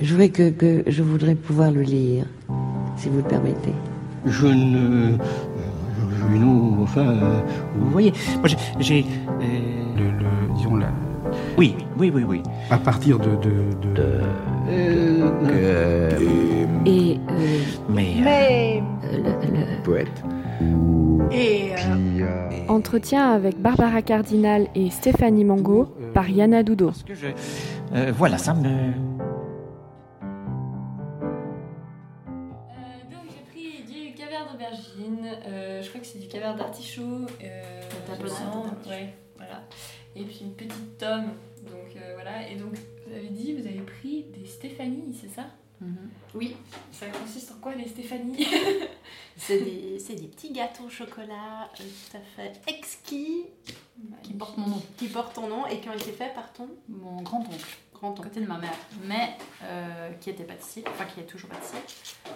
Je voudrais, que, que, je voudrais pouvoir le lire, si vous le permettez. Je ne. non, enfin. euh, vous voyez, moi j'ai. euh, Le, le- disons la, oui, oui, oui, oui. à partir de, de, de- Euh, Et euh, mais. euh, Mais. le- le- poète. Et. Puis, Entretien avec Barbara Cardinal et Stéphanie Mango par Yana Dudo. parce que je. euh, voilà, ça me. Euh, je crois que c'est du caviar d'artichaut, euh, ouais, voilà. Et puis une petite tome, donc euh, voilà. Et donc vous avez dit, vous avez pris des Stéphanie, c'est ça? Oui, Ça consiste en quoi les Stéphanie c'est des, c'est des petits gâteaux au chocolat euh, tout à fait exquis Qui portent mon nom. qui portent ton nom et qui ont été faits par ton Mon grand-oncle, grand-oncle. côté de ma mère, mais euh, qui était pâtissier, enfin qui est toujours pâtissier.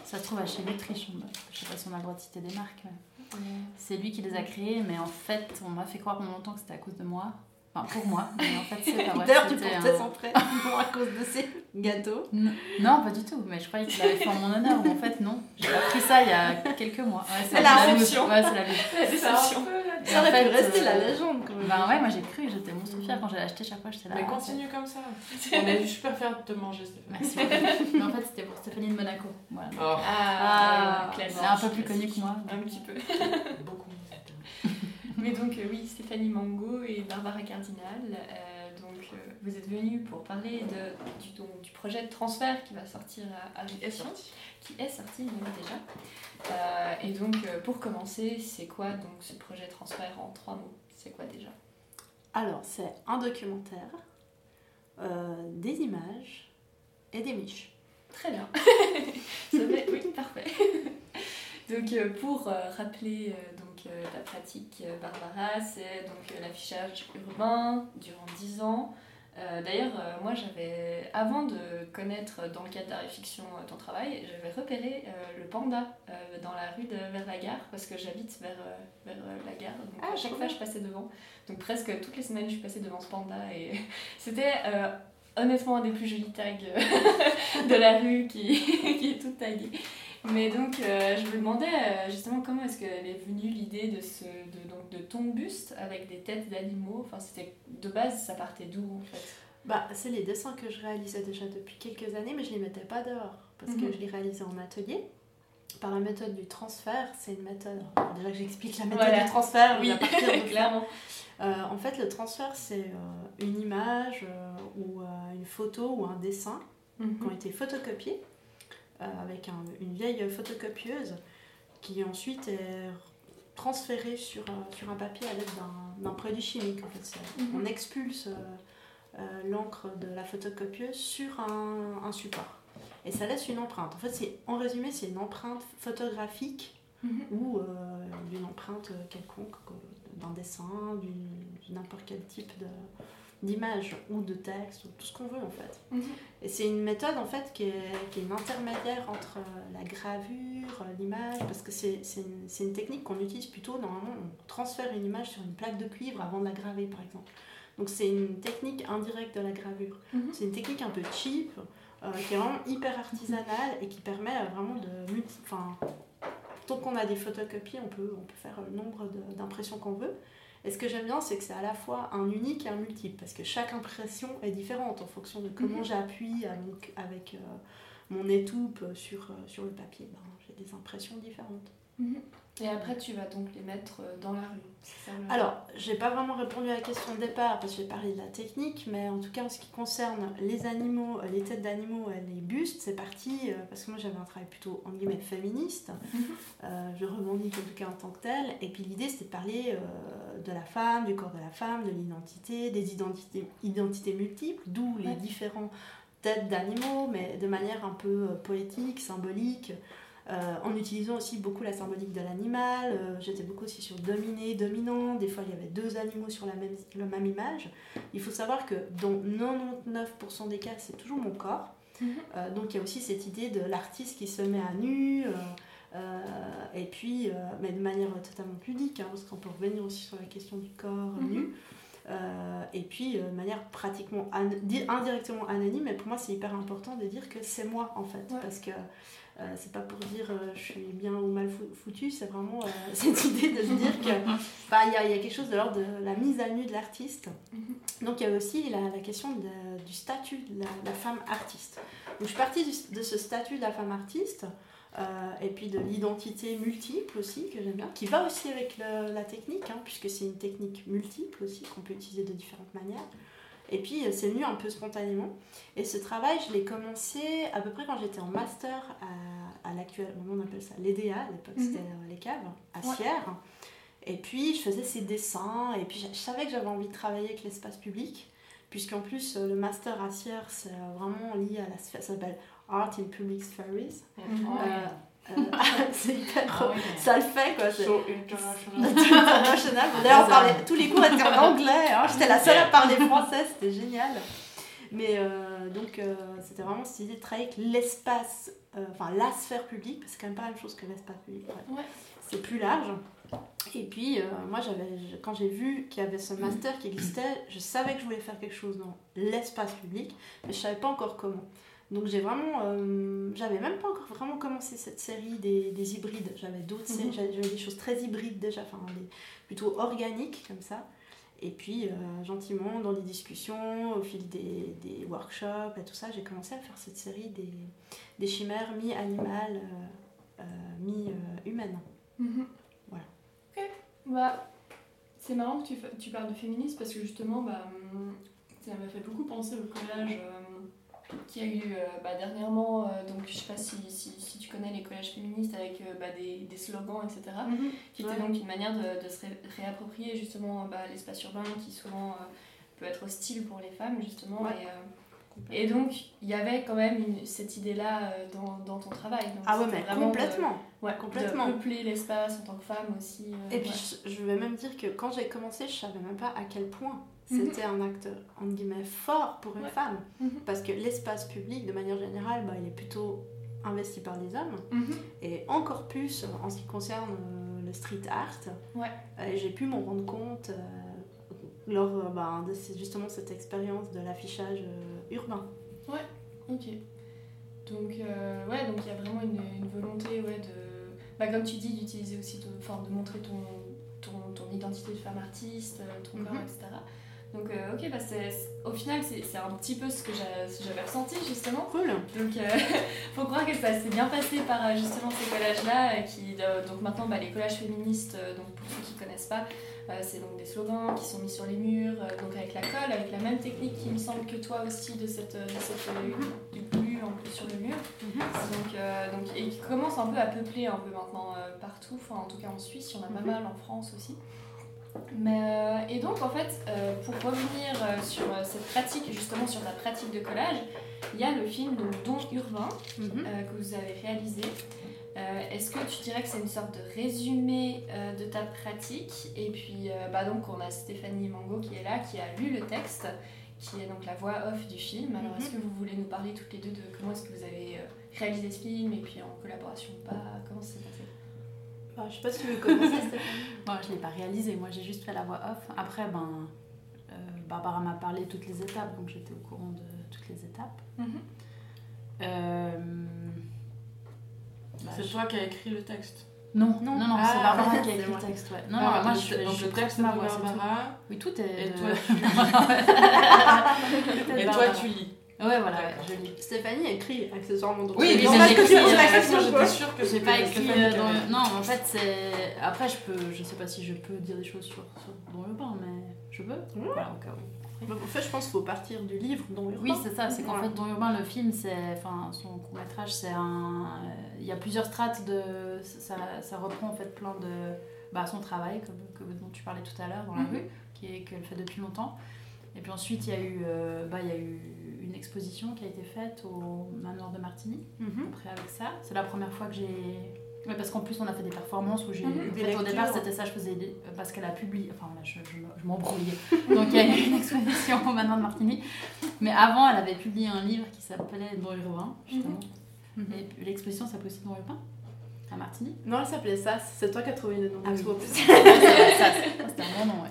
Ça se trouve à chez Nutrition. Je sais pas si on a le droit de citer des marques, mais c'est lui qui les a créés, mais en fait, on m'a fait croire pendant longtemps que c'était à cause de moi. Enfin, pour moi, mais en fait, c'est pas vrai. D'ailleurs, tu portais son prénom à cause de ces gâteaux. Non, non, pas du tout, mais je croyais qu'il l'avait fait en mon honneur, mais en fait, non. J'ai appris ça il y a quelques mois. Ouais, C'est la la. Ouais, la La déception. Ça aurait fait, pu rester euh, la légende quand même. Ben ouais, moi j'ai cru, j'étais monstre fière quand j'ai acheté chaque fois, j'étais là. Mais ah, continue comme ça. On est super fiers de te manger, c'est- beaucoup. Mais en fait, c'était pour Stéphanie de Monaco. Voilà. Oh, Ah, Elle classique. est un peu plus connue que moi. Un petit peu. beaucoup. Mais donc euh, oui, Stéphanie Mango et Barbara Cardinal, euh, donc euh, vous êtes venus pour parler de, du, donc, du projet de transfert qui va sortir à, à Réflexion, qui est sorti donc, déjà. Euh, et donc euh, pour commencer, c'est quoi donc ce projet de transfert en trois mots? C'est quoi déjà? Alors, c'est un documentaire, euh, des images et des miches. Très bien. Ça fait- oui, parfait. donc euh, pour euh, rappeler euh, donc euh, ta pratique, euh, Barbara, c'est donc euh, l'affichage urbain durant 10 ans. Euh, D'ailleurs, euh, moi, j'avais, avant de connaître dans le cadre d'Art et Fiction euh, ton travail, j'avais repéré le panda dans la rue de, vers la gare, parce que j'habite vers, vers la gare. Donc Ah, à chaque fois, je passais devant. Donc presque toutes les semaines, je passée devant ce panda et c'était honnêtement un des plus jolis tags de la rue qui, qui est tout tagué. Mais donc, euh, je me demandais euh, justement comment est-ce qu'elle est venue l'idée de, ce, de, donc, de ton buste avec des têtes d'animaux? Enfin, c'était de base, ça partait d'où en fait? Bah, c'est les dessins que je réalisais déjà depuis quelques années, mais je les mettais pas dehors parce que Mhm. je les réalisais en atelier. Par la méthode du transfert, c'est une méthode. alors, déjà que j'explique la méthode Voilà. du transfert, Oui, de clairement. Euh, en fait, le transfert, c'est une image ou une photo ou un dessin qui ont été photocopiés avec un- une vieille photocopieuse qui ensuite est transférée sur, euh, sur un papier à l'aide d'un- d'un produit chimique. En fait. Mhm. On expulse euh, euh, l'encre de la photocopieuse sur un, un support. Et ça laisse une empreinte. En fait, en résumé, c'est une empreinte photographique Mhm. ou euh, d'une empreinte quelconque, euh, d'un dessin, d'une- de n'importe quel type de- d'image ou de texte, ou tout ce qu'on veut en fait. Mhm. Et c'est une méthode en fait qui est, qui est une intermédiaire entre euh, la gravure, l'image, parce que c'est c'est une, c'est une technique qu'on utilise plutôt normalement, on transfère une image sur une plaque de cuivre avant de la graver par exemple. Donc c'est une technique indirecte de la gravure. Mhm. C'est une technique un peu cheap, euh, qui est vraiment hyper artisanale et qui permet euh, vraiment de... Enfin, tant qu'on a des photocopies, on peut, on peut faire le nombre d'impressions qu'on veut. Et ce que j'aime bien, c'est que c'est à la fois un unique et un multiple, parce que chaque impression est différente en fonction de comment Mhm. j'appuie avec, avec euh, mon étoupe sur, euh, sur le papier. Ben, J'ai des impressions différentes. Mhm. Et après, tu vas donc les mettre euh, dans la rue. c'est ça, le- Alors, j'ai pas vraiment répondu à la question de départ parce que j'ai parlé de la technique, mais en tout cas en ce qui concerne les animaux, les têtes d'animaux et les bustes, c'est parti euh, parce que moi j'avais un travail plutôt en guillemets féministe. Euh, je revendique en tout cas en tant que tel. Et puis l'idée c'était de parler euh, de la femme, du corps de la femme, de l'identité, des identités, identités multiples, d'où les Ouais. différents têtes d'animaux, mais de manière un peu poétique, symbolique. Euh, en utilisant aussi beaucoup la symbolique de l'animal. Euh, J'étais beaucoup aussi sur dominé, dominant. Des fois, il y avait deux animaux sur la même, la même image. Il faut savoir que dans 99% des cas, c'est toujours mon corps. Mhm. Euh, donc, il y a aussi cette idée de l'artiste qui se met à nu. et puis, mais de manière totalement ludique, hein, parce qu'on peut revenir aussi sur la question du corps Mhm. nu. Euh, et puis, euh, de manière pratiquement an- indirectement anonyme, mais pour moi, c'est hyper important de dire que c'est moi, en fait. Ouais. Parce que euh, c'est pas pour dire euh, je suis bien ou mal fou- foutu, c'est vraiment euh, cette idée de se dire que bah, il y, y a quelque chose de l'ordre de la mise à nu de l'artiste. Donc il y a aussi la, la question de- du statut de la, la femme artiste. Donc je suis partie du- de ce statut de la femme artiste. euh, et puis de l'identité multiple aussi, que j'aime bien, qui va aussi avec le- la technique, hein, puisque c'est une technique multiple aussi, qu'on peut utiliser de différentes manières. Et puis euh, c'est venu un peu spontanément. Et ce travail, je l'ai commencé à peu près quand j'étais en master à, à l'actuel, comment on appelle ça, l'EDA, à l'époque Mhm. c'était euh, les caves, à Ouais. Sierre. Et puis je faisais ces dessins, et puis je je savais que j'avais envie de travailler avec l'espace public, puisqu'en plus euh, le master à Sierre, c'est vraiment lié à la sphère, ça s'appelle Art in Public Spheres. Mhm. Euh, euh, c'est hyper. Ah ouais. Ça le fait quoi. c'est- So international. D'ailleurs, on parlait- tous les cours étaient en anglais. hein. J'étais la seule à parler français, c'était génial. Mais euh, donc, euh, c'était vraiment cette idée de travailler avec l'espace, euh, enfin la sphère publique, parce que c'est quand même pas la même chose que l'espace public. Ouais. C'est plus large. Et puis, euh, moi, j'avais, quand j'ai vu qu'il y avait ce master qui existait, je savais que je voulais faire quelque chose dans l'espace public, mais je savais pas encore comment. Donc j'ai vraiment, euh, j'avais même pas encore vraiment commencé cette série des, des hybrides. J'avais d'autres Mhm. j'avais j'avais des choses très hybrides déjà, enfin des- plutôt organiques comme ça. Et puis euh, gentiment dans les discussions, au fil des, des workshops et tout ça, j'ai commencé à faire cette série des, des chimères mi-animales, euh, mi-humaines. Mhm. Voilà. Ok. Bah, c'est marrant que tu, tu parles de féminisme parce que justement, bah, hum, ça m'a fait beaucoup penser au collage y a eu euh, bah, dernièrement. euh, donc, je sais pas si, si, si tu connais les collages féministes avec euh, bah, des, des slogans, etc. Qui était Ouais. donc une manière de, de se ré- réapproprier justement bah, l'espace urbain qui souvent peut être hostile pour les femmes, justement. Ouais. Et, et donc, il y avait quand même une- cette idée-là dans, dans ton travail. Donc, Ah ouais, mais vraiment de- complètement. Ouais, Complètement. De peupler l'espace en tant que femme aussi. euh, Et puis ouais. je, je vais même dire que quand j'ai commencé, je savais même pas à quel point Mhm. c'était un acte entre guillemets fort pour une Ouais. femme. Mhm. Parce que l'espace public, de manière générale, bah, il est plutôt investi par les hommes. Mhm. Et encore plus en ce qui concerne euh, le street art. Ouais. Euh, j'ai pu m'en rendre compte euh, lors euh, bah, de justement cette expérience de l'affichage euh, urbain. Ok. Donc, euh, ouais, donc il y a vraiment une, une volonté, ouais, de. Bah, comme tu dis, d'utiliser aussi, enfin, de montrer ton, ton, ton identité de femme artiste, euh, ton corps, etc. Donc, euh, ok, bah, au final, c'est, un petit peu ce que, j'a- ce que j'avais ressenti, justement. Cool. Donc, euh, faut croire que ça s'est bien passé par euh, justement ces collages-là. Qui, euh, donc, maintenant, bah, les collages féministes, donc, pour ceux qui ne connaissent pas, c'est donc des slogans qui sont mis sur les murs, donc avec la colle, avec la même technique qui me semble que toi aussi, de cette, de cette du glu en plus sur le mur. Donc, euh, donc, et qui commence un peu à peupler un peu maintenant partout, enfin en tout cas en Suisse, il y en a pas Mhm. mal en France aussi. Mais, euh, et donc en fait, euh, pour revenir euh, sur cette pratique, justement sur ta pratique de collage, il y a le film donc, Don Urbain Mhm. euh, que vous avez réalisé. Est-ce que tu dirais que c'est une sorte de résumé de ta pratique? Et puis, bah donc, on a Stéphanie Mango qui est là, qui a lu le texte, qui est donc la voix off du film. Alors, Mhm. est-ce que vous voulez nous parler toutes les deux de comment est-ce que vous avez réalisé ce film et puis en collaboration ou pas? Comment ça s'est passé? Bah, je sais pas si tu veux commencer, Stéphanie. Moi, je l'ai pas réalisé, moi j'ai juste fait la voix off. Après, ben, euh, Barbara m'a parlé de toutes les étapes, donc j'étais au courant de toutes les étapes. Euh, bah, C'est je- toi qui as écrit le texte. Non, non, non, Ah, c'est Barbara qui a écrit le texte, ouais. Non, Ah, non, moi donc, je, donc je le texte ma voix, tout. Barbara, Oui, tout est. et de- toi et tu lis. Ouais, voilà, ouais, je lis. Stéphanie a écrit accessoirement. donc Oui, mais j'ai que tu écrit, la euh, question, j'étais sûre que J'ai pas écrit euh, dans le- Non, en fait, c'est. Après, je peux. Je sais pas si je peux dire des choses sur, sur dans le bain, mais je peux. Voilà, au cas où. Donc, en fait, je pense qu'il faut partir du livre dont Urbain. Oui, c'est ça. C'est qu'en Voilà. fait, Don Urbain, le film, c'est, enfin, son court métrage, c'est un. euh, Il y a plusieurs strates de. Ça, ça reprend en fait plein de. Bah, son travail, comme, comme dont tu parlais tout à l'heure dans la Mhm. rue, qui est qu'elle fait depuis longtemps. Et puis ensuite, il y a eu, euh, bah, il y a eu une exposition qui a été faite au manoir de Martigny. Mhm. Après, avec ça, c'est la première fois que j'ai. Parce qu'en plus, on a fait des performances où j'ai. Mhm. en fait, au départ, c'était ça, je faisais. des- Parce qu'elle a publié. Enfin, là, je, je, me- je m'embrouillais. Donc, il y a eu une exposition au Manoir de Martigny. Mais avant, elle avait publié un livre qui s'appelait Don Urbain, justement. Mhm. Et puis, l'exposition s'appelle aussi Don Urbain. Martigny Non, elle s'appelait ça. C'est toi qui as trouvé le nom. Ah oui. Swap. Ça, C'était un bon nom, ouais.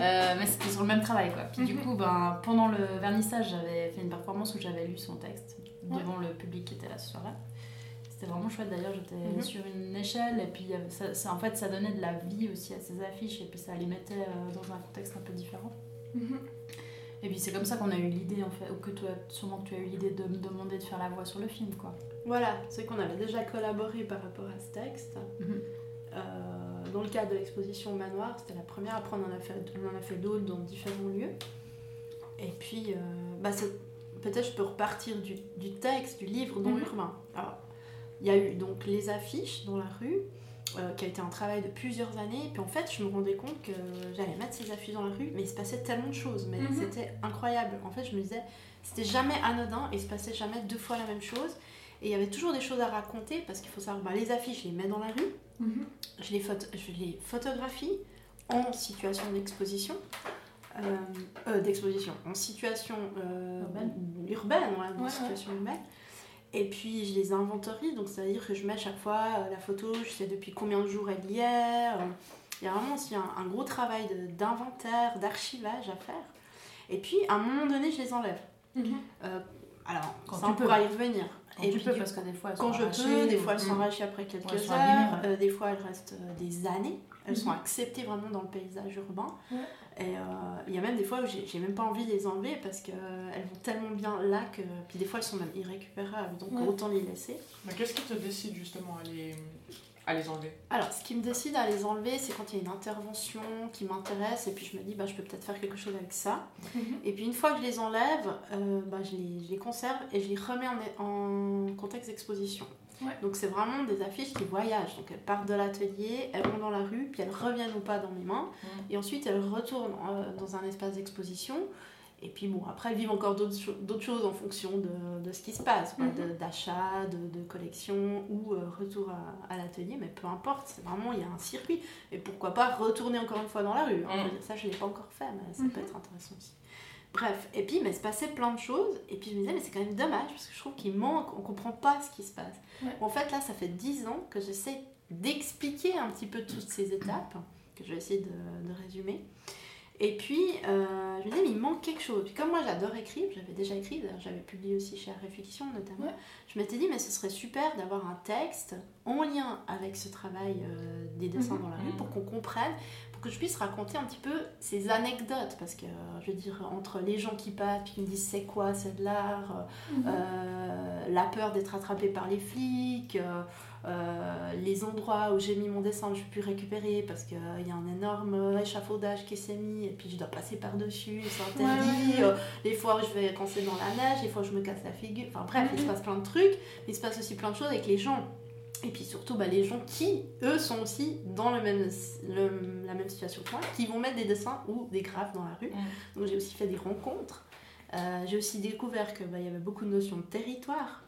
Euh, mais c'était sur le même travail, quoi. Puis du coup, ben, pendant le vernissage, j'avais fait une performance où j'avais lu son texte devant le public qui était là ce soir-là. C'était vraiment chouette d'ailleurs, j'étais Mhm. sur une échelle et puis ça, ça- en fait ça donnait de la vie aussi à ces affiches et puis ça les mettait euh, dans un contexte un peu différent. Mhm. Et puis c'est comme ça qu'on a eu l'idée en fait, ou que toi sûrement que tu as eu l'idée de me demander de faire la voix sur le film quoi. Voilà, c'est qu'on avait déjà collaboré par rapport à ce texte. Mhm. Euh, dans le cadre de l'exposition manoir, c'était la première. Après, on en a fait, on en a fait d'autres dans différents lieux. Et puis, euh, bah, peut-être je peux repartir du, du texte, du livre dont Mhm. urbain. Alors, il y a eu donc les affiches dans la rue, euh, qui a été un travail de plusieurs années. Puis en fait, je me rendais compte que j'allais mettre ces affiches dans la rue, mais il se passait tellement de choses. Mais Mhm. c'était incroyable. En fait, je me disais, c'était jamais anodin et il se passait jamais deux fois la même chose. Et il y avait toujours des choses à raconter parce qu'il faut savoir, bah, les affiches, je les mets dans la rue, Mhm. je les, je les photographie en situation d'exposition. euh, euh, d'exposition, en situation euh, Urbaine. ouais, en Ouais, situation urbaine. Et puis je les inventorie, donc c'est à dire que je mets à chaque fois euh, la photo, je sais depuis combien de jours elle y est. euh, Il y a vraiment aussi un, un gros travail d'inventaire, d'archivage à faire. Et puis à un moment donné, je les enlève. Mhm. Euh, alors, Quand ça on pourra y revenir. Quand et tu puis, peux parce que des fois elles quand sont je peux, des fois elles sont arrachées après quelques sont heures, euh, des fois elles restent des années, elles sont Mhm. acceptées vraiment dans le paysage urbain. Et euh, il y a même des fois où j'ai même pas envie de les enlever parce qu'elles vont tellement bien là que. Puis des fois elles sont même irrécupérables, donc Ouais. autant les laisser. Mais qu'est-ce qui te décide justement à les, à les enlever? Alors, ce qui me décide à les enlever, c'est quand il y a une intervention qui m'intéresse et puis je me dis, bah, je peux peut-être faire quelque chose avec ça. Mhm. Et puis une fois que je les enlève, euh, bah, je, les, je les conserve et je les remets en, en contexte d'exposition. Ouais. Donc c'est vraiment des affiches qui voyagent. Donc elles partent de l'atelier, elles vont dans la rue, puis elles reviennent ou pas dans mes mains. Mhm. Et ensuite elles retournent euh, dans un espace d'exposition. Et puis bon, après elles vivent encore d'autres cho- d'autres choses en fonction de, de ce qui se passe, Mhm. de- d'achat, de, de collection ou euh, retour à, à l'atelier. Mais peu importe, c'est vraiment, il y a un circuit. Et pourquoi pas retourner encore une fois dans la rue. hein. Mhm. Dire, Ça, je ne l'ai pas encore fait, mais ça Mhm. peut être intéressant aussi. Bref, et puis, mais il se passait plein de choses, et puis je me disais, mais c'est quand même dommage, parce que je trouve qu'il manque, on comprend pas ce qui se passe. Ouais. En fait, là, ça fait 10 ans que j'essaie d'expliquer un petit peu toutes ces étapes, que je vais essayer de, de résumer. Et puis, euh, je me disais, mais il manque quelque chose. Puis comme moi, j'adore écrire, j'avais déjà écrit, d'ailleurs, j'avais publié aussi chez Réflexion notamment, Ouais. je m'étais dit, mais ce serait super d'avoir un texte en lien avec ce travail euh, des dessins dans la rue, Mhm. pour qu'on comprenne, que je puisse raconter un petit peu ces anecdotes, parce que, euh, je veux dire, entre les gens qui passent, puis qui me disent c'est quoi, c'est de l'art, Mhm. euh, la peur d'être attrapé par les flics, euh, euh, les endroits où j'ai mis mon dessin, je ne peux plus récupérer parce qu'il y a un énorme échafaudage qui s'est mis et puis je dois passer par-dessus, c'est interdit. Ouais. Euh, les fois où je vais quand c'est dans la neige, les fois où je me casse la figure. Enfin bref, il se Mhm. passe plein de trucs, mais il se passe aussi plein de choses avec les gens. Et puis surtout, bah, les gens qui, eux, sont aussi dans le même, le- la même situation que moi, qui vont mettre des dessins ou des graphes dans la rue. Donc j'ai aussi fait des rencontres. Euh, j'ai aussi découvert qu'il y avait beaucoup de notions de territoire.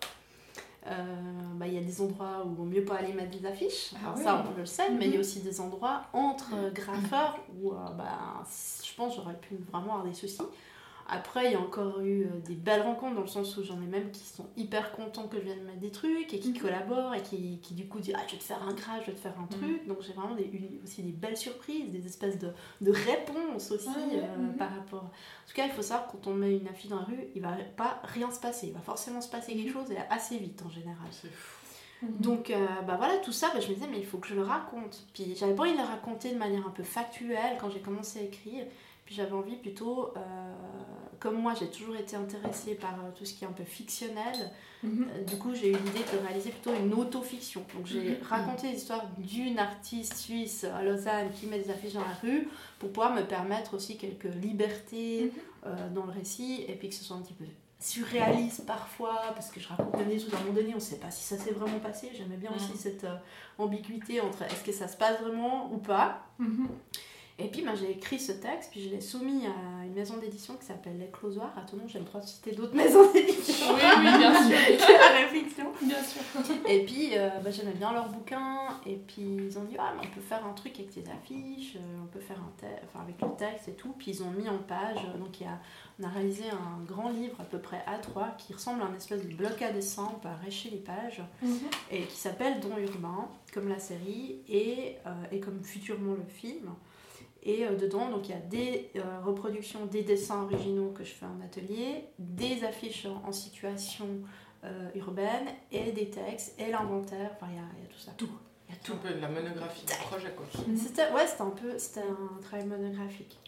Euh, bah, Il y a des endroits où il vaut mieux pas aller mettre des affiches. Ah Alors oui. ça, on le sait, mais il y a Mhm. aussi des endroits entre graffeurs où euh, bah, je pense j'aurais pu vraiment avoir des soucis. Après, il y a encore eu euh, des belles rencontres dans le sens où j'en ai même qui sont hyper contents que je vienne mettre des trucs et qui Mhm. collaborent et qui, qui du coup disent Ah, je vais te faire un graphe, je vais te faire un Mhm. truc. Donc j'ai vraiment des, eu aussi des belles surprises, des espèces de, de réponses aussi euh, mhm. par rapport. En tout cas, il faut savoir quand on met une affiche dans la rue, il va pas rien se passer. Il va forcément se passer quelque chose et assez vite en général. C'est fou. Donc euh, bah voilà, tout ça, bah, je me disais, mais il faut que je le raconte. Puis j'avais pas envie de le raconter de manière un peu factuelle quand j'ai commencé à écrire. Puis j'avais envie plutôt, euh, comme moi j'ai toujours été intéressée par euh, tout ce qui est un peu fictionnel, Mhm. euh, du coup j'ai eu l'idée de réaliser plutôt une autofiction. Donc j'ai Mhm. raconté l'histoire d'une artiste suisse à Lausanne qui met des affiches dans la rue pour pouvoir me permettre aussi quelques libertés euh, dans le récit et puis que ce soit un petit peu surréaliste parfois parce que je raconte même des choses à un moment donné on ne sait pas si ça s'est vraiment passé j'aimais bien Mhm. aussi cette euh, ambiguïté entre est-ce que ça se passe vraiment ou pas Mhm. Et puis ben, j'ai écrit ce texte puis je l'ai soumis à une maison d'édition qui s'appelle L'Éclosoir à ton nom j'ai le droit de citer d'autres maisons d'édition Oui, oui, bien sûr. à réflexion Bien sûr. Et puis, euh, bah, j'aimais bien leurs bouquins. Et puis, ils ont dit, ah, mais on peut faire un truc avec tes affiches, euh, on peut faire un texte, enfin, avec le texte et tout. Puis, ils ont mis en page. euh, Donc, il y a, on a réalisé un grand livre, à peu près A3, qui ressemble à un espèce de bloc à dessin. On peut arracher les pages. Et qui s'appelle Don Urbain, comme la série, et, euh, et comme futurement le film. Et euh, dedans, donc il y a des euh, reproductions des dessins originaux que je fais en atelier, des affiches en, situation euh, urbaine, et des textes, et l'inventaire. Enfin, il y a, il y a tout ça. Tout. Il y a C'est tout. un peu de la monographie du projet, quoi. C'était ouais, c'était un peu c'était un travail monographique.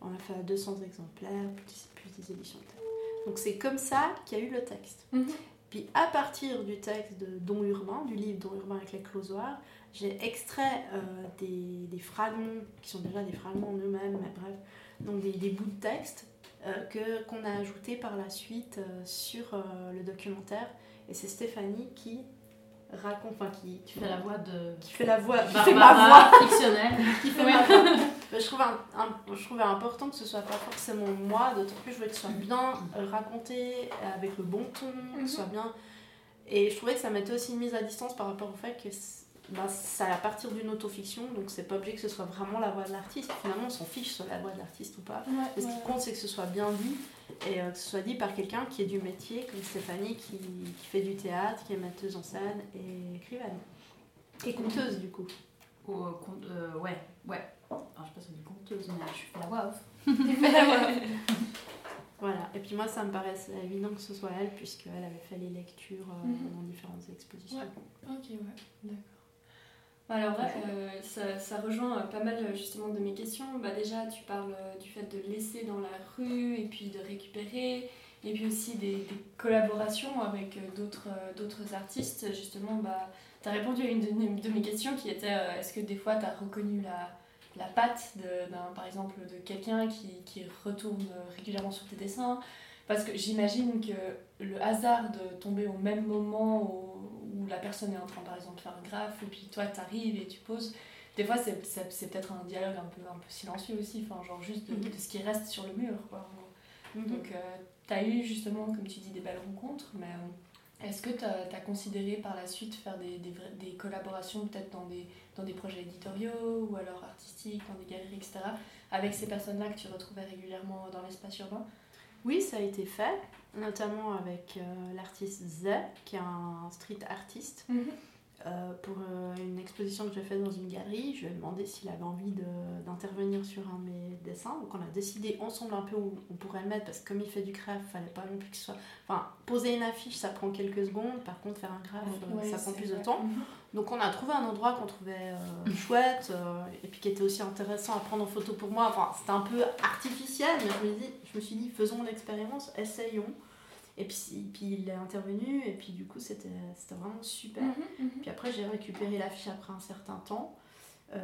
On a fait 200 exemplaires, plus, plus des éditions de texte. Donc c'est comme ça qu'il y a eu le texte. Mhm. Puis à partir du texte de Don Urbain, du livre Don Urbain avec les closoirs, j'ai extrait euh, des, des fragments qui sont déjà des fragments en eux-mêmes, mais bref, donc des, des bouts de texte euh, que qu'on a ajoutés par la suite euh, sur le documentaire. Et c'est Stéphanie qui raconte, enfin qui, Tu fais la voix de qui fait la voix, qui fait ma voix fictionnelle. qui fait ma voix. Je, trouve un- un- je trouvais important que ce soit pas forcément moi, d'autant plus je voulais que ce soit bien raconté, avec le bon ton, que ce soit bien. Et je trouvais que ça mettait aussi une mise à distance par rapport au fait que ben, ça à partir d'une autofiction, donc c'est pas obligé que ce soit vraiment la voix de l'artiste. Finalement, on s'en fiche sur la voix de l'artiste ou pas. Ce qui compte, c'est que ce soit bien dit et euh, que ce soit dit par quelqu'un qui est du métier, comme Stéphanie, qui, qui fait du théâtre, qui est metteuse en scène et écrivaine. Et conteuse, du coup. Ou, euh, con- euh, ouais, ouais. Alors, je sais pas si on dit conteuse, mais je fais la voix off. Voilà, et puis moi ça me paraissait évident que ce soit elle, puisqu'elle avait fait les lectures euh, Mhm. dans différentes expositions. Ouais. Ok, ouais, d'accord. Alors euh, ça, ça rejoint euh, pas mal euh, justement de mes questions. Bah déjà, tu parles euh, du fait de laisser dans la rue et puis de récupérer, et puis aussi des, des collaborations avec d'autres artistes. Justement, bah, tu as répondu à une de, de mes questions qui était euh, est-ce que des fois tu as reconnu la, la patte, de, par exemple, de quelqu'un qui, qui retourne régulièrement sur tes dessins? Parce que j'imagine que le hasard de tomber au même moment la personne est en train, par exemple, de faire un graphe, et puis toi, t'arrives et tu poses. Des fois, c'est, c'est, c'est peut-être un dialogue un peu, un peu silencieux aussi, enfin, genre juste de, Mhm. de ce qui reste sur le mur, quoi. Mhm. Donc, euh, t'as eu justement, comme tu dis, des belles rencontres, mais euh, est-ce que t'as as considéré par la suite faire des, des, des collaborations, peut-être dans des, dans des projets éditoriaux ou alors artistiques, dans des galeries, etc., avec ces personnes-là que tu retrouvais régulièrement dans l'espace urbain? Oui, ça a été fait, notamment avec euh, l'artiste Z, qui est un street artiste. Euh, pour euh, une exposition que j'ai faite dans une galerie, je lui ai demandé s'il avait envie d'intervenir sur un de mes dessins. Donc on a décidé ensemble un peu où on pourrait le mettre parce que comme il fait du graphe, il fallait pas non plus que ce soit. Enfin, poser une affiche, ça prend quelques secondes. Par contre, faire un graphe, euh, Ouais, ça prend plus de temps. Donc on a trouvé un endroit qu'on trouvait euh, chouette euh, et puis qui était aussi intéressant à prendre en photo pour moi. Enfin, c'était un peu artificiel, mais je me, dis, je me suis dit, faisons l'expérience, essayons. Et puis, puis il est intervenu et puis du coup c'était c'était vraiment super. Puis après j'ai récupéré l'affiche après un certain temps. Euh,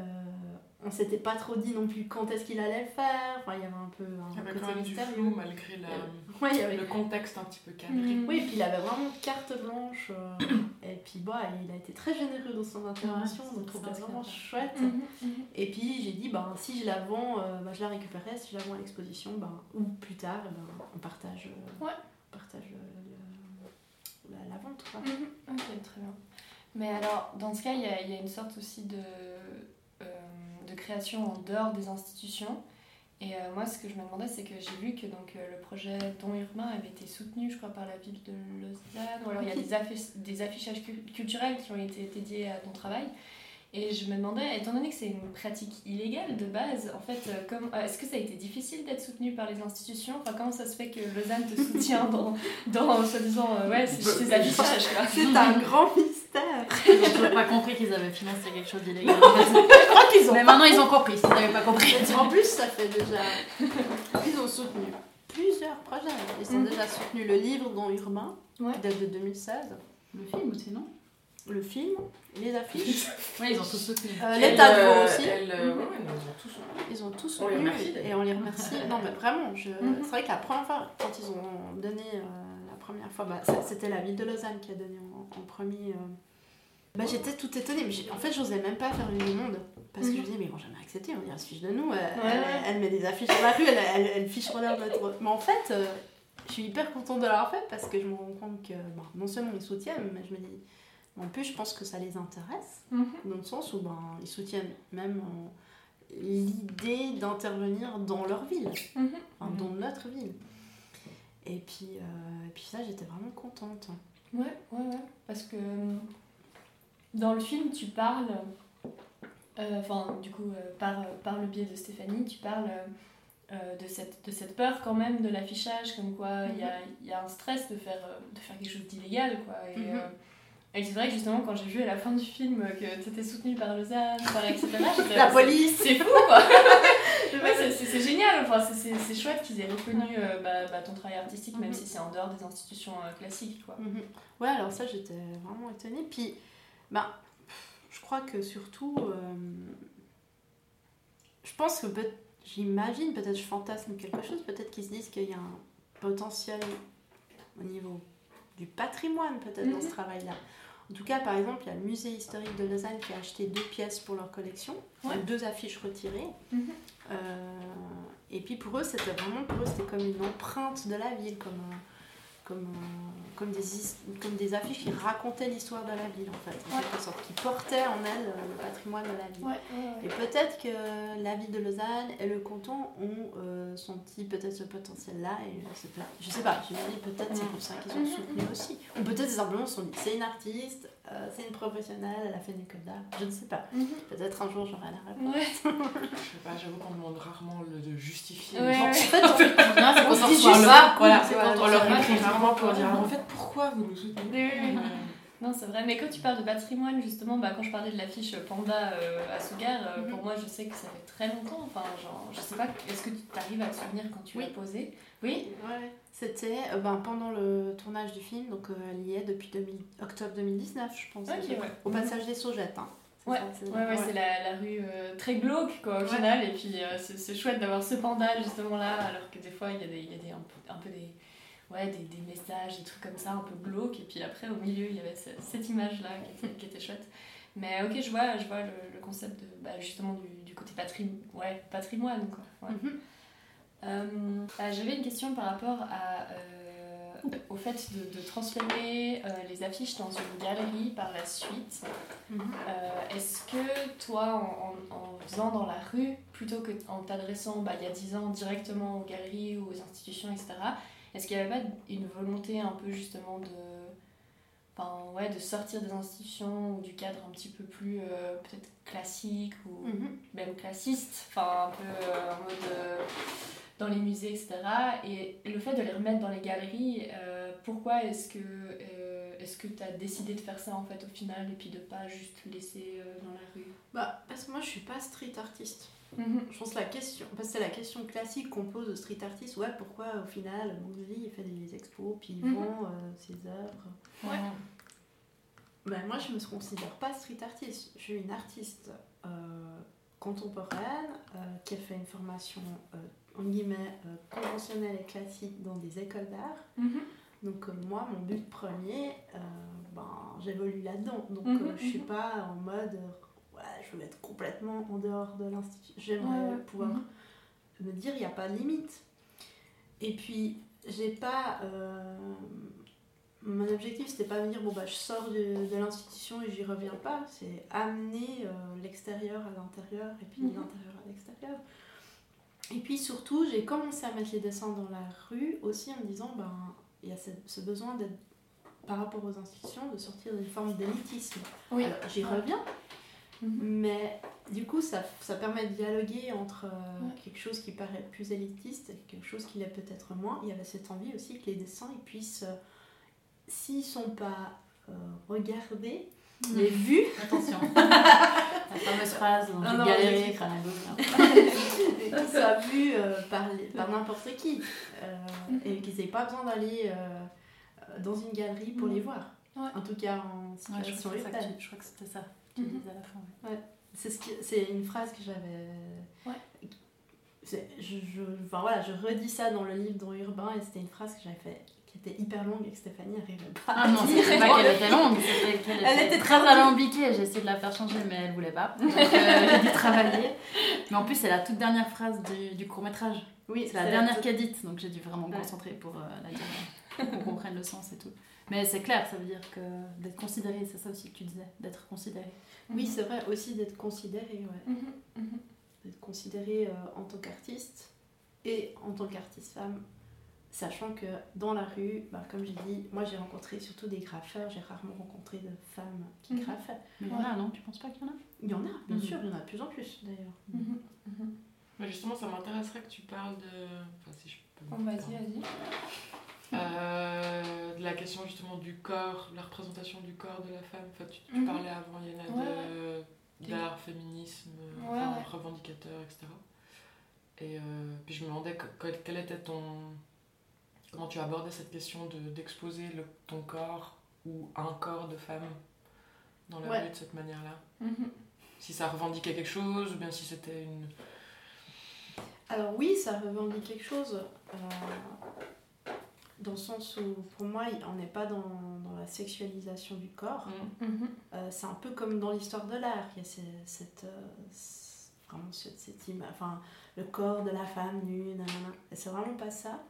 on s'était pas trop dit non plus quand est-ce qu'il allait le faire. Enfin, il y avait un peu un Il y avait côté quand même du flou malgré la- Ouais, il y avait le contexte un petit peu cadré. Mhm. oui, et puis il avait vraiment carte blanche. euh, et puis bah, il a été très généreux dans son intervention, Ouais, donc c'était vraiment chouette. Mhm. Et puis j'ai dit, ben, si je la vends, euh, ben, je la récupérerai. Si je la vends à l'exposition, ben, ou plus tard, ben, on partage, euh, Ouais. On partage euh, le- la, la vente. quoi. Mhm, Ok, très bien. Mais alors, dans ce cas, il y a, il y a une sorte aussi de, euh, de création en dehors des institutions. Et euh, moi, ce que je me demandais, c'est que j'ai vu que donc, euh, le projet Don Urbain avait été soutenu, je crois, par la ville de Lausanne. Ou alors, il y a des, affi- des affichages cu- culturels qui ont été dédiés à ton travail. Et je me demandais, étant donné que c'est une pratique illégale de base, en fait, euh, euh, est-ce que ça a été difficile d'être soutenu par les institutions? Enfin, comment ça se fait que Lausanne te soutient dans, dans soi-disant, euh, ouais, c'est ces affichages, C'est un grand mystère. Ils toujours pas compris qu'ils avaient financé quelque chose d'illégal. Je crois qu'ils ont. Mais maintenant ils ont compris, s'ils n'avaient pas compris. En plus, ça fait déjà. Ils ont soutenu plusieurs projets. Ils ont Mhm. déjà soutenu le livre Don Urbain, Ouais. qui date de 2016, Le film aussi, non le film, les affiches, Oui, ils ont tous soutenu. euh, l'état de euh, aussi. elle, euh, ouais, ouais, ils ont tous soutenu. Ils ont tous On les soutenu remercie, et on les remercie. non mais vraiment, je... Mhm. c'est vrai que la première fois, quand ils ont donné euh, la première fois, bah, c'était la ville de Lausanne qui a donné en, en premier. euh, Bah, j'étais tout étonnée, mais en fait j'osais même pas faire une demande. Parce que je Mhm. me disais, mais ils vont jamais accepter, on dirait, se fiche de nous. Elle, Ouais, elle- ouais. elle met des affiches sur la rue, elle, elle, elle fiche Robert notre. Mais en fait, euh, je suis hyper contente de l'avoir fait parce que je me rends compte que bon, non seulement ils soutiennent, mais je me dis, en plus, je pense que ça les intéresse, Mhm. dans le sens où ben, ils soutiennent même euh, l'idée d'intervenir dans leur ville, Mhm. enfin, dans notre ville. Et puis, euh, et puis ça, j'étais vraiment contente. Ouais, ouais, ouais. Parce que euh, dans le film, tu parles, euh, enfin, du coup, par, par le biais de Stéphanie, tu parles euh, de, cette, de cette peur quand même de l'affichage, comme quoi il y, a, y a un stress de faire, de faire quelque chose d'illégal, quoi. Et, Mhm. euh, et c'est vrai que justement, quand j'ai vu à la fin du film que tu étais soutenue par Lausanne, par etc., j'étais- La police C'est fou, quoi Ouais, c'est- génial, enfin, c'est- chouette qu'ils aient reconnu euh, bah, bah, ton travail artistique, même Mhm. si c'est en dehors des institutions euh, classiques, quoi. Mhm. Ouais, alors ça, j'étais vraiment étonnée. Puis, ben, je crois que surtout, euh, je pense que peut j'imagine, peut-être je fantasme quelque chose, peut-être qu'ils se disent qu'il y a un potentiel au niveau du patrimoine, peut-être, dans ce Mhm. travail-là. En tout cas, par exemple, il y a le musée historique de Lausanne qui a acheté deux pièces pour leur collection, Ouais. deux affiches retirées. Mhm. Euh, et puis pour eux, c'était vraiment pour eux, c'était comme une empreinte de la ville, comme, un- comme, un- comme, des, comme des affiches qui racontaient l'histoire de la ville, en fait, en Ouais. quelque sorte, qui portaient en elles euh, le patrimoine de la ville. Ouais, ouais, Et peut-être que la ville de Lausanne et le canton ont euh, senti peut-être ce potentiel-là, et je sais pas, je sais pas, je me dis peut-être c'est pour ça qu'ils ont Mhm. soutenu aussi. Ou peut-être simplement ils se sont dit, c'est une artiste, euh, c'est une professionnelle, elle a fait une école d'art, je ne sais pas. Mhm. Peut-être un jour j'aurai la réponse. Ouais. Je sais pas, j'avoue qu'on demande rarement le- de justifier Ouais, les gens. ouais. En fait, on- On qu'on se s'en dit reçoit juste pas. ça. Voilà, C'est on quand on leur écrit rarement pour dire en fait pourquoi vous nous soutenez Oui, oui, oui. Euh, Non, c'est vrai. Mais quand tu parles de patrimoine, justement, bah, quand je parlais de l'affiche Panda euh, à Sougar, euh, Mhm. pour moi, je sais que ça fait très longtemps. Enfin, genre, je sais pas, est-ce que tu arrives à te souvenir quand tu Oui. l'as posé? Oui Ouais, c'était euh, ben, pendant le tournage du film, donc euh, elle y est depuis 2000 octobre 2019, je pense. Ok, déjà. ouais. Au passage des Saugettes. Hein. C'est Ouais, c'est- Ouais, ouais, c'est la, la rue euh, très glauque, quoi, au Ouais. final. Et puis, euh, c'est c'est chouette d'avoir ce panda, justement, là, alors que des fois, il y a, des, il y a des, un, peu, un peu des, ouais, des, des messages, des trucs comme ça, un peu glauques. Et puis après, au milieu, il y avait ce- cette image-là qui qui était chouette. Mais ok, je vois, je vois le, le concept de, bah, justement du, du côté patri ouais, patrimoine, quoi. Ouais. Mhm. Euh, euh, J'avais une question par rapport à, euh, au fait de, de transformer euh, les affiches dans une galerie par la suite. Mhm. Est-ce que toi, en, en- en faisant dans la rue, plutôt qu'en t'adressant bah, il y a 10 ans directement aux galeries ou aux institutions, etc., est-ce qu'il n'y avait pas une volonté un peu justement de, enfin, ouais, de sortir des institutions ou du cadre un petit peu plus euh, peut-être classique ou Mhm. même classiste, enfin un peu euh, en mode euh, dans les musées, etc. Et le fait de les remettre dans les galeries, pourquoi est-ce que est-ce que tu as décidé de faire ça en fait au final et puis de pas juste laisser dans la rue? Bah, parce que moi je suis pas street artiste. Mhm. Je pense que la question, parce que c'est la question classique qu'on pose aux street artistes, ouais, pourquoi au final Banksy il fait des expos puis il Mhm. vend euh, ses œuvres? Ouais. Ben, moi, je ne me considère pas street artiste. Je suis une artiste euh, contemporaine euh, qui a fait une formation, euh, en guillemets, euh, conventionnelle et classique dans des écoles d'art. Mhm. Donc, euh, moi, mon but premier, euh, ben, j'évolue là-dedans. Donc, je ne suis pas en mode, euh, ouais, je veux être complètement en dehors de l'institut. J'aimerais Ouais, pouvoir Mhm. me dire, il n'y a pas de limite. Et puis, j'ai pas. euh, mon objectif, c'était pas de me dire, bon, bah, je sors de, de l'institution et j'y reviens pas. C'est amener euh, l'extérieur à l'intérieur et puis Mhm. l'intérieur à l'extérieur. Et puis surtout, j'ai commencé à mettre les dessins dans la rue aussi en me disant, ben, il y a ce, ce besoin d'être, par rapport aux institutions, de sortir d'une forme d'élitisme. Oui. J'y Ouais. Mhm. mais du coup, ça, ça permet de dialoguer entre euh, Ouais. quelque chose qui paraît plus élitiste et quelque chose qui l'est peut-être moins. Il y avait cette envie aussi que les dessins ils puissent, euh, s'ils sont pas euh, regardés, Mhm. mais vus, Attention. La fameuse phrase dans une non, galerie, mais- crâne à gauche, là. et qu'ils soient vus par, n'importe qui. et qu'ils n'aient pas besoin d'aller dans une galerie pour les voir. Ouais. En tout cas en Ouais, je, situation crois que tu- je crois que c'était ça tu Mhm. disais à la fin. ouais. C'est ce une phrase que j'avais. Ouais. Je, je, enfin voilà, je redis ça dans le livre dans Urbain et c'était une phrase que j'avais fait qui était hyper longue et que Stéphanie arrivait pas. Ah à non, c'était pas qu'elle était longue, c'était qu'elle Elle était, très alambiquée. J'ai essayé de la faire changer, mais elle voulait pas. Donc euh, j'ai dû travailler. Mais en plus, c'est la toute dernière phrase du, du court-métrage. Oui, C'est la dernière la- qu'a dite, donc j'ai dû vraiment me concentrer pour euh, la dire, qu'on comprenne le sens et tout. Mais c'est clair, ça veut dire que d'être considéré, c'est ça aussi que tu disais, d'être considéré. Oui, c'est vrai aussi d'être considéré, ouais. Mhm, mhm. D'être considéré euh, en tant qu'artiste et en tant qu'artiste femme, sachant que dans la rue, bah, comme j'ai dit, moi j'ai rencontré surtout des graffeurs, j'ai rarement rencontré de femmes qui Mhm. graffent. Mais il y en a, non? Tu penses pas qu'il y en a? Il y en a, bien Mhm. sûr, il y en a de plus en plus d'ailleurs. Mais justement, ça m'intéresserait que tu parles de. Enfin, si je peux. vas-y, vas-y. Euh, de la question justement du corps, la représentation du corps de la femme. Enfin, tu, tu Mhm. parlais avant, Yana, Ouais, de d'art, féminisme, euh, Ouais, enfin, ouais. revendicateur, etc. Et euh, puis je me demandais que- quel, quel était ton. Comment tu abordais cette question de- d'exposer ton corps ou un corps de femme dans la rue de cette manière-là? Mhm. Si ça revendiquait quelque chose ou bien si c'était une. Alors oui, ça revendique quelque chose, euh, dans le sens où pour moi, on n'est pas dans, dans la sexualisation du corps. Mm. Mhm. Euh, c'est un peu comme dans l'histoire de l'art, il y a ce- cette, euh, vraiment cette, cette ima- enfin, le corps de la femme nue, nanana. Et c'est vraiment pas ça.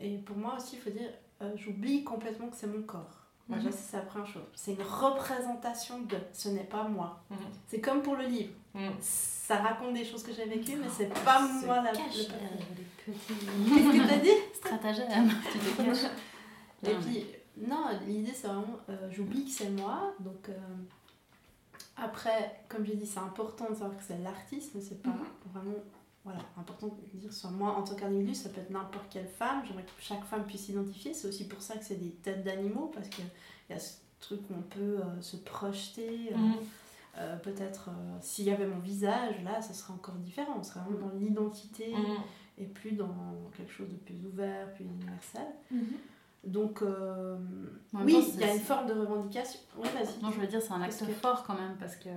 Et pour moi aussi, il faut dire, euh, j'oublie complètement que c'est mon corps. Déjà, ça, c'est la première chose. C'est une représentation de, ce n'est pas moi. Mhm. C'est comme pour le livre. Mm. Ça raconte des choses que j'ai vécues, mais c'est pas moi la, cache Qu'est-ce que t'as dit stratagèmes. tu te caches. Et Non, puis, non, l'idée c'est vraiment, euh, j'oublie que c'est moi. Donc, euh, après, comme j'ai dit, c'est important de savoir que c'est l'artiste, mais c'est pas Mhm. vraiment voilà, important de dire sur moi en tant qu'individu, ça peut être n'importe quelle femme. J'aimerais que chaque femme puisse s'identifier. C'est aussi pour ça que c'est des têtes d'animaux, parce qu'il y a ce truc où on peut euh, se projeter. euh, Mm. Euh, Peut-être euh, s'il y avait mon visage, là, ça serait encore différent. On serait vraiment dans l'identité Mm. et plus dans quelque chose de plus ouvert, plus universel. Mhm. Donc, euh, oui, il y a une forme de revendication. Oui, vas-y. Non, je veux dire, c'est un acte que- fort quand même, parce que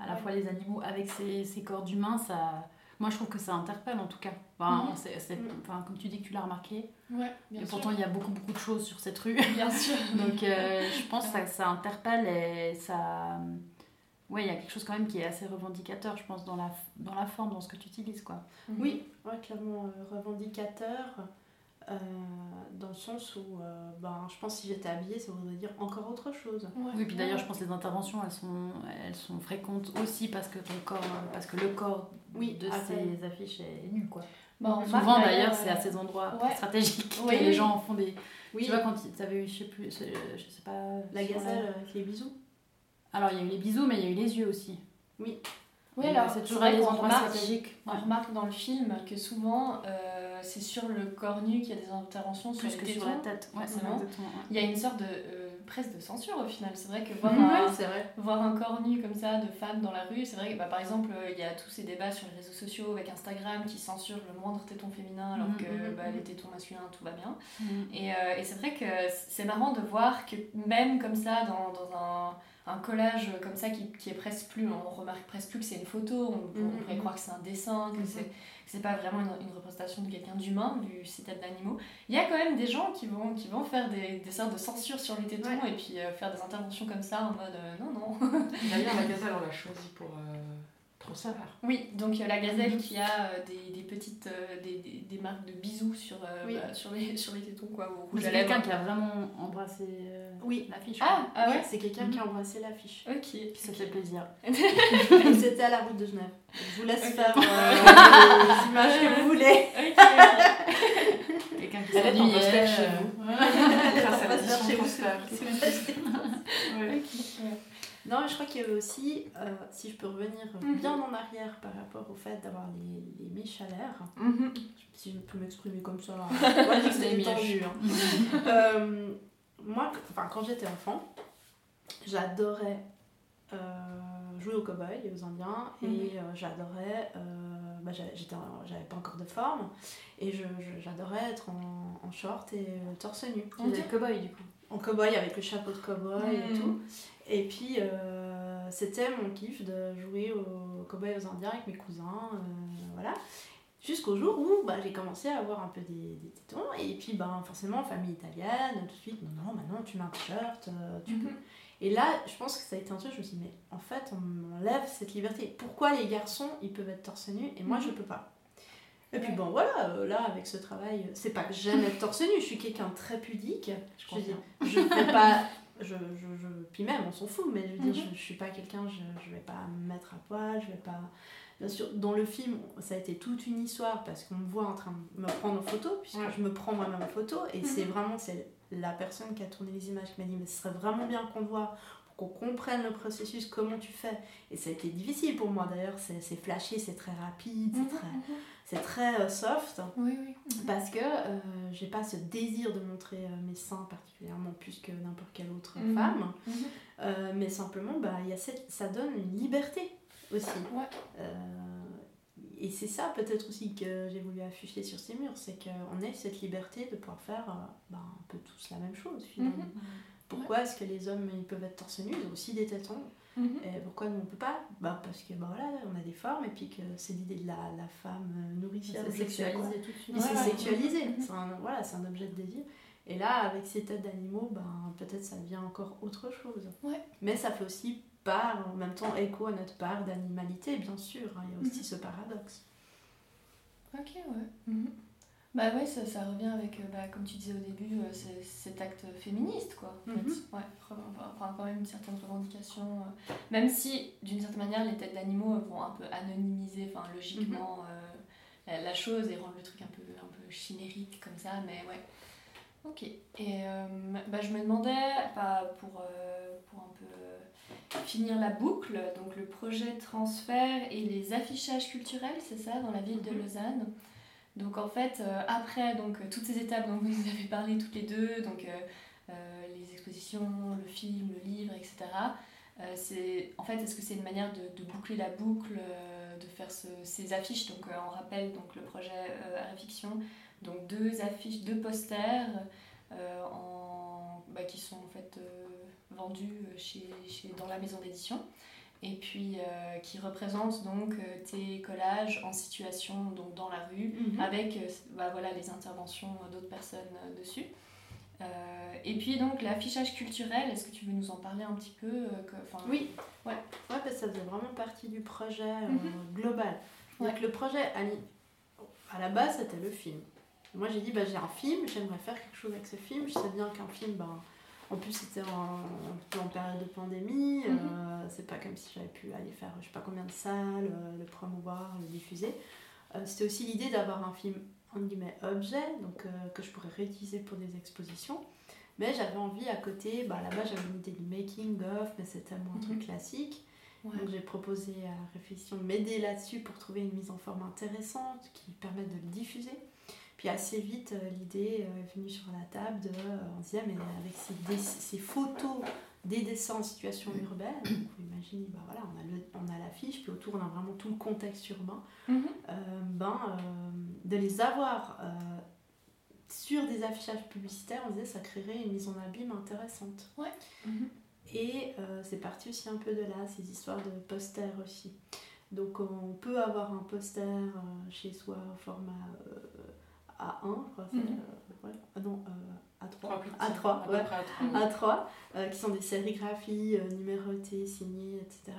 à la Ouais. fois les animaux avec ces, ces corps d'humains, ça. Moi, je trouve que ça interpelle en tout cas. Enfin, Mhm. Mhm. enfin, comme tu dis que tu l'as remarqué, Ouais, bien et sûr. pourtant il y a beaucoup beaucoup de choses sur cette rue. Bien sûr. Donc, euh, je pense que ça, ça interpelle et ça. Ouais, il y a quelque chose quand même qui est assez revendicateur, je pense, dans la, dans la forme, dans ce que tu utilises, quoi. Oui, ouais, clairement euh, revendicateur, euh, dans le sens où, euh, ben, je pense que si j'étais habillée, ça voudrait dire encore autre chose. Ouais. Oui, puis d'ailleurs, je pense que les interventions, elles sont, elles sont fréquentes aussi parce que ton corps, parce que le corps Oui, de ces affiches est nu, quoi. Souvent d'ailleurs, euh, c'est à ces endroits ouais. stratégiques Oui, que les gens font des. Oui, Tu vois, quand tu avais eu, je sais plus, je sais pas. la gazelle avec les bisous. Alors, il y a eu les bisous, mais il y a eu les yeux aussi. Oui, Donc, alors c'est toujours les endroits remarque, stratégiques. on Ouais. remarque dans le film que souvent euh, c'est sur le corps nu qu'il y a des interventions sur Plus que sur la tête. Ouais, forcément. Il y a une sorte de euh, presque de censure au final. C'est vrai que voir, un, vrai. voir un corps nu comme ça de femme dans la rue, c'est vrai que bah, par exemple euh, il y a tous ces débats sur les réseaux sociaux avec Instagram qui censure le moindre téton féminin alors Mhm, que mhm, bah, mhm. les tétons masculins tout va bien. Et, euh, et c'est vrai que c'est marrant de voir que même comme ça, dans, dans un, un collage comme ça qui, qui est presque plus, on remarque presque plus que c'est une photo, on, on Mhm, pourrait mhm. croire que c'est un dessin, que Mhm. c'est c'est pas vraiment une, une représentation de quelqu'un d'humain, vu ces têtes d'animaux. Il y a quand même des gens qui vont, qui vont faire des, des sortes de censure sur les tétons et puis euh, faire des interventions comme ça en mode euh, non, non. D'ailleurs, la on l'a choisie pour euh, trop sévère. Oui, donc euh, la gazelle qui a euh, des, des petites euh, des, des, des marques de bisous sur, euh, Oui. bah, sur, les, sur les tétons, quoi, rouge c'est quelqu'un qui a vraiment embrassé euh, Oui. l'affiche. Ah, ah ouais c'est quelqu'un qui a embrassé l'affiche. Ok. Puis ça fait plaisir. C'était à la route de Genève. Je vous laisse faire euh, les images que vous voulez. Ok. Quelqu'un qui Elle est en s'ennuyait, poster chez vous. à va la se faire chez vous. Non, mais je crois qu'il y avait aussi, euh, si je peux revenir Mhm. bien en arrière par rapport au fait d'avoir les, les à l'air, Mhm. si je peux m'exprimer comme ça, moi je Les tendu. hein. Euh, moi, enfin, quand j'étais enfant, j'adorais euh, jouer aux cow-boys et aux indiens Mhm. et euh, j'adorais, bah, j'avais pas encore de forme et j'adorais être en, en short et torse nu. Faisais le cow-boy du coup. En cow-boy avec le chapeau de cow-boy et Mhm. tout. Et puis, euh, c'était mon kiff de jouer aux cow-boys et aux indiens avec mes cousins. euh, voilà. Jusqu'au jour où bah, j'ai commencé à avoir un peu des, des tétons. Et puis, ben, forcément, famille italienne, tout de suite, non, non, maintenant tu mets un t-shirt, euh, tu peux. Mhm. Et là, je pense que ça a été un truc, je me suis dit, mais en fait, on enlève cette liberté. Pourquoi les garçons, ils peuvent être torse nu et moi, Mhm. je peux pas? Et puis bon voilà, là avec ce travail, c'est pas que j'aime être torse nu, je suis quelqu'un de très pudique. Je veux dire, je fais pas. Je, je, je, puis même, on s'en fout, mais je veux dire, Mhm. je, je suis pas quelqu'un, je, je vais pas me mettre à poil, je vais pas. Bien sûr, dans le film, ça a été toute une histoire parce qu'on me voit en train de me prendre en photo, puisque Ouais. je me prends moi-même en photo, et Mhm. c'est vraiment c'est la personne qui a tourné les images qui m'a dit Mais ce serait vraiment bien qu'on voit qu'on comprenne le processus, comment tu fais. Et ça a été difficile pour moi d'ailleurs, c'est c'est flashy, c'est très rapide, c'est très, c'est très euh, soft. Oui, oui. Parce que euh, j'ai pas ce désir de montrer euh, mes seins particulièrement plus que n'importe quelle autre Mhm. femme. Mhm. Euh, mais simplement, bah, y a cette, ça donne une liberté aussi. Ouais. Et c'est ça peut-être aussi que j'ai voulu afficher sur ces murs, c'est qu'on ait cette liberté de pouvoir faire bah, un peu tous la même chose finalement. Mhm. Pourquoi est-ce que les hommes ils peuvent être torse nu, ils ont aussi des tétons Mhm. et pourquoi nous on peut pas? Bah Parce que bah, voilà, on a des formes et puis que c'est l'idée de la, la femme euh, nourricière. C'est sexualisé tout de suite. C'est Ouais, sexualisé, Mhm. c'est un, voilà, c'est un objet de désir. Et là, avec ces têtes d'animaux, ben, peut-être ça devient encore autre chose. Ouais. Mais ça fait aussi part, en même temps, écho à notre part d'animalité, bien sûr. hein, Il y a aussi Mhm. ce paradoxe. Ok, ouais. Bah ouais, ça, ça revient avec, euh, bah, comme tu disais au début, euh, cet acte féministe, quoi. en fait. Mhm. Ouais, re- enfin, quand même une certaine revendication. euh, même si, d'une certaine manière, les têtes d'animaux vont un peu anonymiser, enfin, logiquement, Mhm. euh, la, la chose et rendre le truc un peu, un peu chimérique, comme ça, mais ouais. Ok. Et euh, bah, je me demandais, pour, pour un peu finir la boucle, donc le projet transfert et les affichages culturels, c'est ça, dans la ville de Mhm. Lausanne? Donc en fait, euh, après donc, euh, toutes ces étapes dont vous nous avez parlé toutes les deux, donc euh, les expositions, le film, le livre, etc. c'est, en fait, est-ce que c'est une manière de, boucler la boucle, de faire ce- ces affiches? Donc on rappelle donc, le projet Fiction, donc deux affiches, deux posters en, bah, qui sont en fait vendus dans la maison d'édition et puis euh, qui représentent donc euh, tes collages en situation donc dans la rue Mhm. avec euh, bah, voilà, les interventions d'autres personnes dessus. Euh, et puis donc l'affichage culturel, est-ce que tu veux nous en parler un petit peu que- Oui, Ouais. ouais, parce que ça faisait vraiment partie du projet Mhm. global. Ouais. Donc le projet, à la base, c'était le film. Moi, j'ai dit, bah, j'ai un film, j'aimerais faire quelque chose avec ce film. Je sais bien qu'un film, ben, en plus, c'était en, en période de pandémie. Mhm. euh, c'est pas comme si j'avais pu aller faire, je sais pas combien de salles, euh, le promouvoir, le diffuser. Euh, c'était aussi l'idée d'avoir un film, entre guillemets, objet, donc, euh, que je pourrais réutiliser pour des expositions. Mais j'avais envie à côté, bah, là-bas j'avais une idée du making of, mais c'était moins un truc Mhm. classique. Ouais. Donc j'ai proposé à la réflexion de m'aider là-dessus pour trouver une mise en forme intéressante qui permette de le diffuser. Puis assez vite, euh, l'idée euh, est venue sur la table de, euh, on se disait, mais avec ces, dess- ces photos des dessins en situation urbaine, donc vous imaginez, bah voilà, on a, le- on a l'affiche, puis autour on a vraiment tout le contexte urbain, Mhm. euh, ben, euh, de les avoir euh, sur des affichages publicitaires, on disait ça créerait une mise en abîme intéressante. Mhm. Et euh, c'est parti aussi un peu de là, ces histoires de posters aussi. Donc on peut avoir un poster euh, chez soi au format euh, A1, je crois, c'est, euh, voilà. Ah non, euh, Trois A3. plus petits, A3, à peu ouais. près à trois. A3, euh, qui sont des sérigraphies euh, numérotées, signées, etc.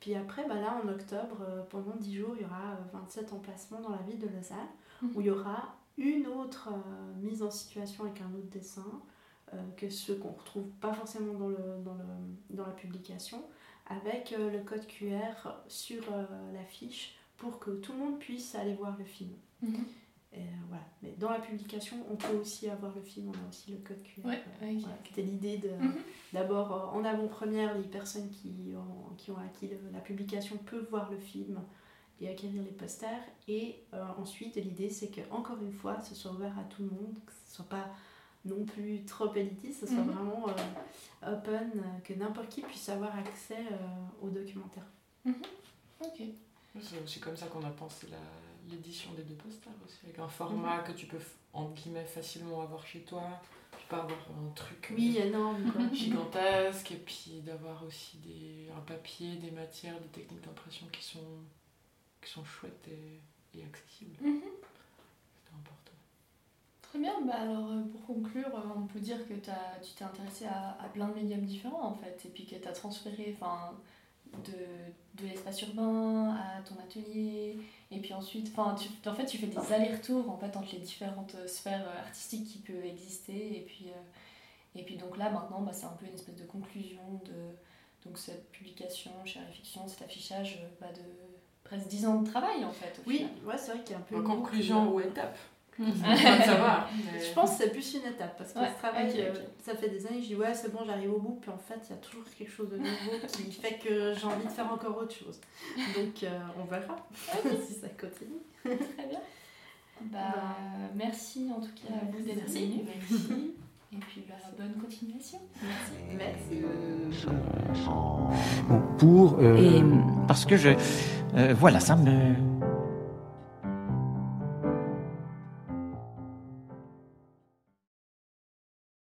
Puis après, bah là, en octobre, euh, pendant 10 jours, il y aura euh, 27 emplacements dans la ville de Lausanne, où il y aura une autre euh, mise en situation avec un autre dessin, euh, que ceux qu'on retrouve pas forcément dans, le, dans, le, dans la publication, avec euh, le code QR sur euh, l'affiche pour que tout le monde puisse aller voir le film. Mhm. Et, euh, voilà. Mais dans la publication, on peut aussi avoir le film, on a aussi le code QR. Ouais, Euh, voilà. C'était l'idée de Mhm. d'abord euh, en avant-première, les personnes qui ont, qui ont acquis le- la publication peuvent voir le film et acquérir les posters. Et euh, ensuite, l'idée c'est que encore une fois, ce soit ouvert à tout le monde, que ce soit pas non plus trop élitiste, ce soit Mhm. vraiment euh, open, que n'importe qui puisse avoir accès euh, aux documentaires. Ok. C'est comme ça qu'on a pensé la- l'édition des deux posters aussi, avec un format que tu peux entre guillemets facilement avoir chez toi. Tu peux avoir un truc Oui, énorme quoi. gigantesque et puis d'avoir aussi des, un papier, des matières, des techniques d'impression qui sont, qui sont chouettes et, et accessibles. Mhm. C'est important. Très bien, bah alors euh, pour conclure, euh, on peut dire que t'as- tu t'es intéressé à, à plein de médiums différents en fait, et puis que tu as transféré, enfin, de, de l'espace urbain à ton atelier. Et puis ensuite, enfin, tu, en fait, tu fais des allers-retours en fait, entre les différentes sphères artistiques qui peuvent exister. Et puis, euh, et puis donc là, maintenant, bah, c'est un peu une espèce de conclusion de donc, cette publication chez Fiction, cet affichage bah, de presque 10 ans de travail en fait. oui, ouais, c'est vrai qu'il y a un peu. En conclusion ou étape Je pense que c'est plus une étape parce que ce travail, euh, ça fait des années que je dis ouais, c'est bon, j'arrive au bout, puis en fait, il y a toujours quelque chose de nouveau qui fait que j'ai envie de faire encore autre chose. Donc, euh, on verra si ça continue. Très bien. Bah, bah, merci en tout cas à vous d'être venus. Merci. Et puis bah, bonne continuation. Merci. Bon, pour. Euh... Et parce que je. voilà, ça me